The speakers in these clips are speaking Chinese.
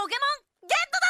ポケモンゲットだ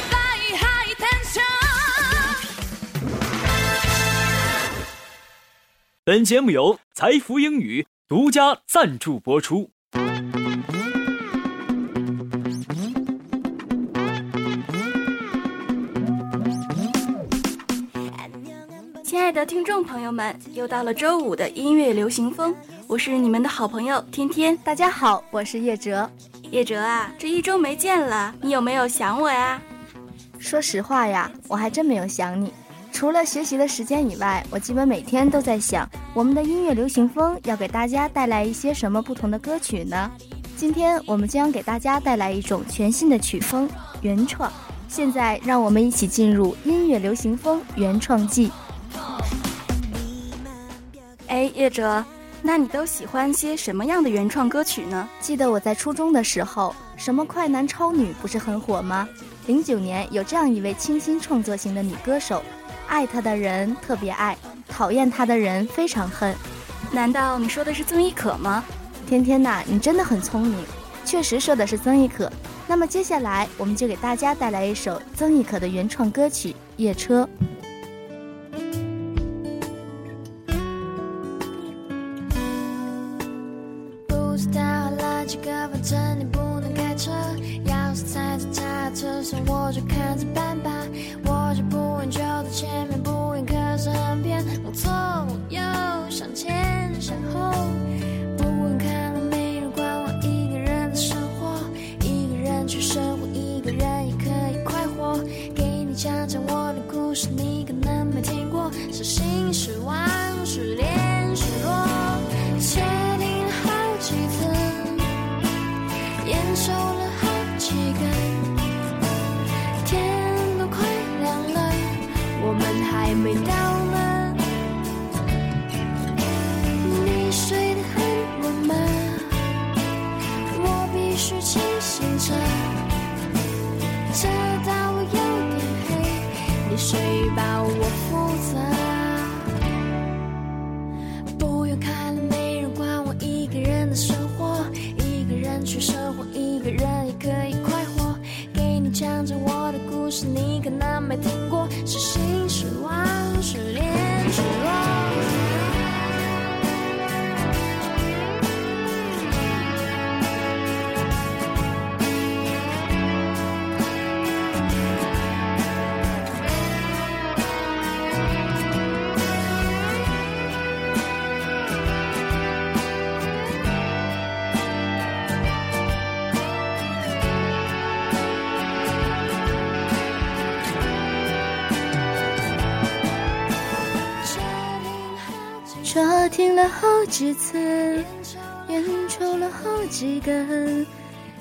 本节目由财富英语独家赞助播出。亲爱的听众朋友们，又到了周五的音乐流行风，我是你们的好朋友天天。大家好，我是叶哲。叶哲啊，这一周没见了，你有没有想我呀？说实话呀，我还真没有想你。除了学习的时间以外，我基本每天都在想，我们的音乐流行风要给大家带来一些什么不同的歌曲呢？今天我们将给大家带来一种全新的曲风——原创。现在，让我们一起进入音乐流行风原创季。哎，叶哲，那你都喜欢些什么样的原创歌曲呢？记得我在初中的时候，什么快男超女不是很火吗？零九年有这样一位清新创作型的女歌手。爱他的人特别爱，讨厌他的人非常恨。难道你说的是曾轶可吗？天天呐，你真的很聪明，确实说的是曾轶可。那么接下来我们就给大家带来一首曾轶可的原创歌曲《夜车》。谁把，我负责。不用看了，没人管我一个人的生活，一个人去生活，一个人也可以快活。给你讲讲我的故事，你可能没听了好几次，烟抽了好几根，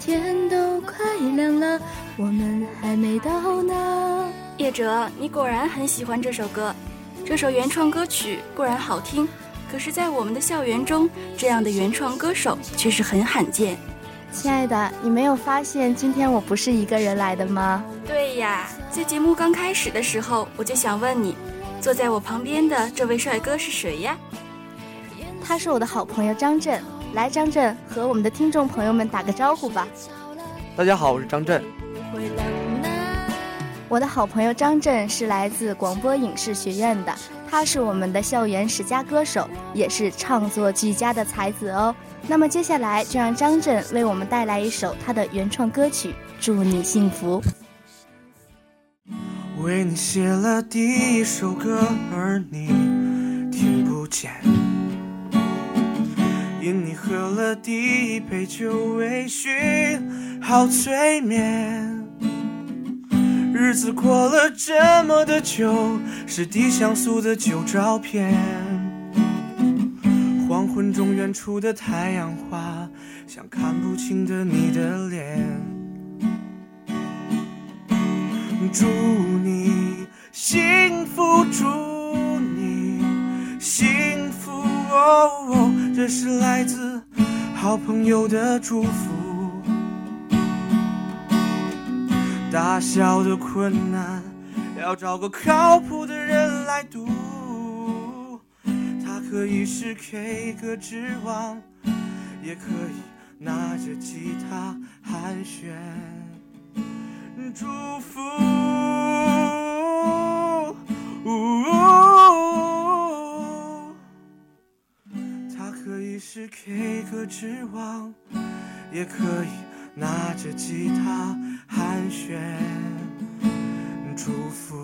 天都快亮了，我们还没到呢。叶哲，你果然很喜欢这首歌，这首原创歌曲固然好听，可是，在我们的校园中，这样的原创歌手却是很罕见。亲爱的，你没有发现今天我不是一个人来的吗？对呀，在节目刚开始的时候，我就想问你，坐在我旁边的这位帅哥是谁呀？他是我的好朋友张震。来，张震和我们的听众朋友们打个招呼吧。大家好，我是张震。我的好朋友张震是来自广播影视学院的，他是我们的校园十佳歌手，也是唱作俱佳的才子哦。那么接下来就让张震为我们带来一首他的原创歌曲《祝你幸福》。为你写了第一首歌，而你听不见。因你喝了第一杯酒，微醺好催眠。日子过了这么的久，是低像素的旧照片。黄昏中，远处的太阳花，像看不清的你的脸。祝你幸福，祝这是来自好朋友的祝福。大小的困难，要找个靠谱的人来读。他可以是 K 歌之王，也可以拿着吉他寒暄。祝福，是 K 歌之王，也可以拿着吉他寒暄。祝福，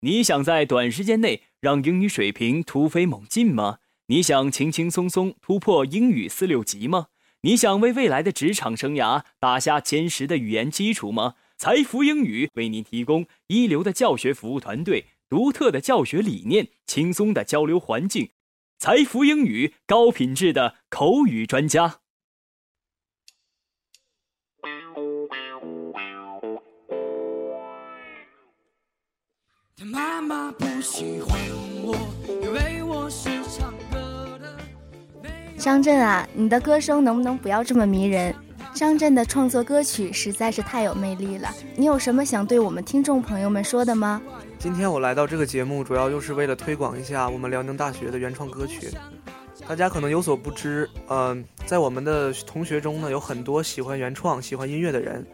你想在短时间内让英语水平突飞猛进吗？你想轻轻松松突破英语四六级吗？你想为未来的职场生涯打下坚实的语言基础吗？财富英语为您提供一流的教学服务团队、独特的教学理念、轻松的交流环境。财富英语高品质的口语专家。他妈妈不喜欢我，因为我是唱歌的。张震啊，你的歌声能不能不要这么迷人？张震的创作歌曲实在是太有魅力了。你有什么想对我们听众朋友们说的吗？今天我来到这个节目，主要就是为了推广一下我们辽宁大学的原创歌曲。大家可能有所不知，嗯、在我们的同学中呢，有很多喜欢原创、喜欢音乐的人，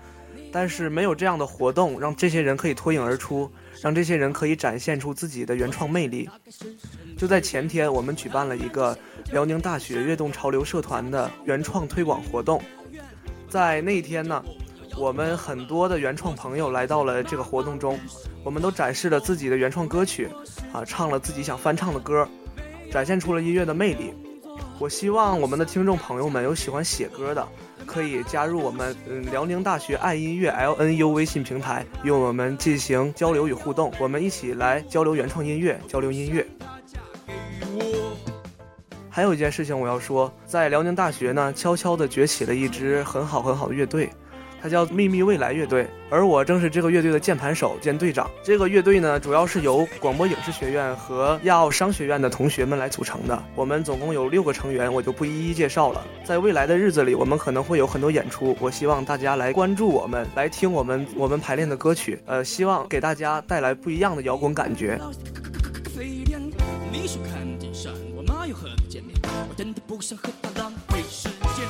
但是没有这样的活动，让这些人可以脱颖而出，让这些人可以展现出自己的原创魅力。就在前天，我们举办了一个辽宁大学悦动潮流社团的原创推广活动，在那一天呢，我们很多的原创朋友来到了这个活动中，我们都展示了自己的原创歌曲，啊，唱了自己想翻唱的歌，展现出了音乐的魅力。我希望我们的听众朋友们有喜欢写歌的，可以加入我们嗯辽宁大学爱音乐 LNU 微信平台，与我们进行交流与互动，我们一起来交流原创音乐，交流音乐。还有一件事情我要说，在辽宁大学呢，悄悄地崛起了一支很好很好的乐队，它叫秘密未来乐队，而我正是这个乐队的键盘手兼队长。这个乐队呢，主要是由广播影视学院和亚奥商学院的同学们来组成的。我们总共有六个成员，我就不一一介绍了。在未来的日子里，我们可能会有很多演出，我希望大家来关注我们，来听我们我们排练的歌曲，呃，希望给大家带来不一样的摇滚感觉。飞点，你说看见山，我妈又和你见面，我真的不想和他浪费时间。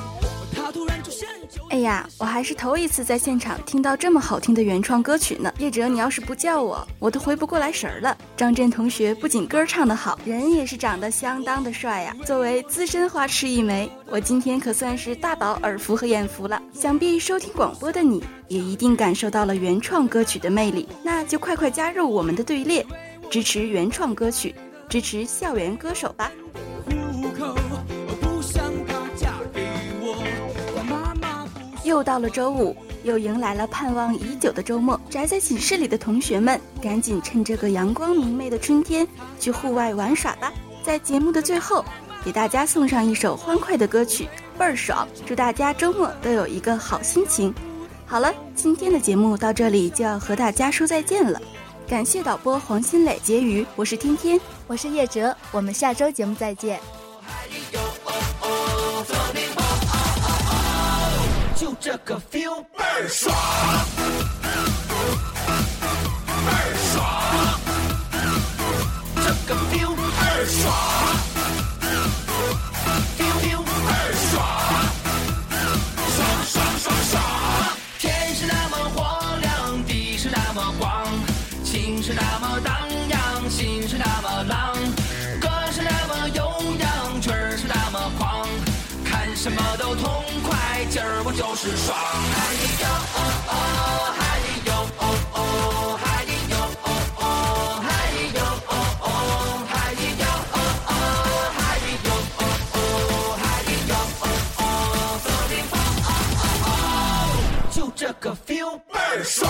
他突然出现。哎呀，我还是头一次在现场听到这么好听的原创歌曲呢。叶哲，你要是不叫我，我都回不过来神儿了。张震同学不仅歌唱得好，人也是长得相当的帅呀。作为资深花痴一枚，我今天可算是大饱耳福和眼福了。想必收听广播的你也一定感受到了原创歌曲的魅力，那就快快加入我们的队列，支持原创歌曲，支持校园歌手吧。又到了周五，又迎来了盼望已久的周末。宅在寝室里的同学们，赶紧趁这个阳光明媚的春天去户外玩耍吧！在节目的最后，给大家送上一首欢快的歌曲，倍儿爽！祝大家周末都有一个好心情。好了，今天的节目到这里就要和大家说再见了。感谢导播黄新磊、婕妤，我是天天，我是叶哲，我们下周节目再见。就这个 feel 倍儿爽，倍儿爽，这个 feel 倍儿爽痛快，今儿我就是爽！嗨哟哦哦，嗨哟哦哦，哦哦，哦哦，哦哦，哦哦，哦哦，走哦哦，就这个 feel 倍儿爽！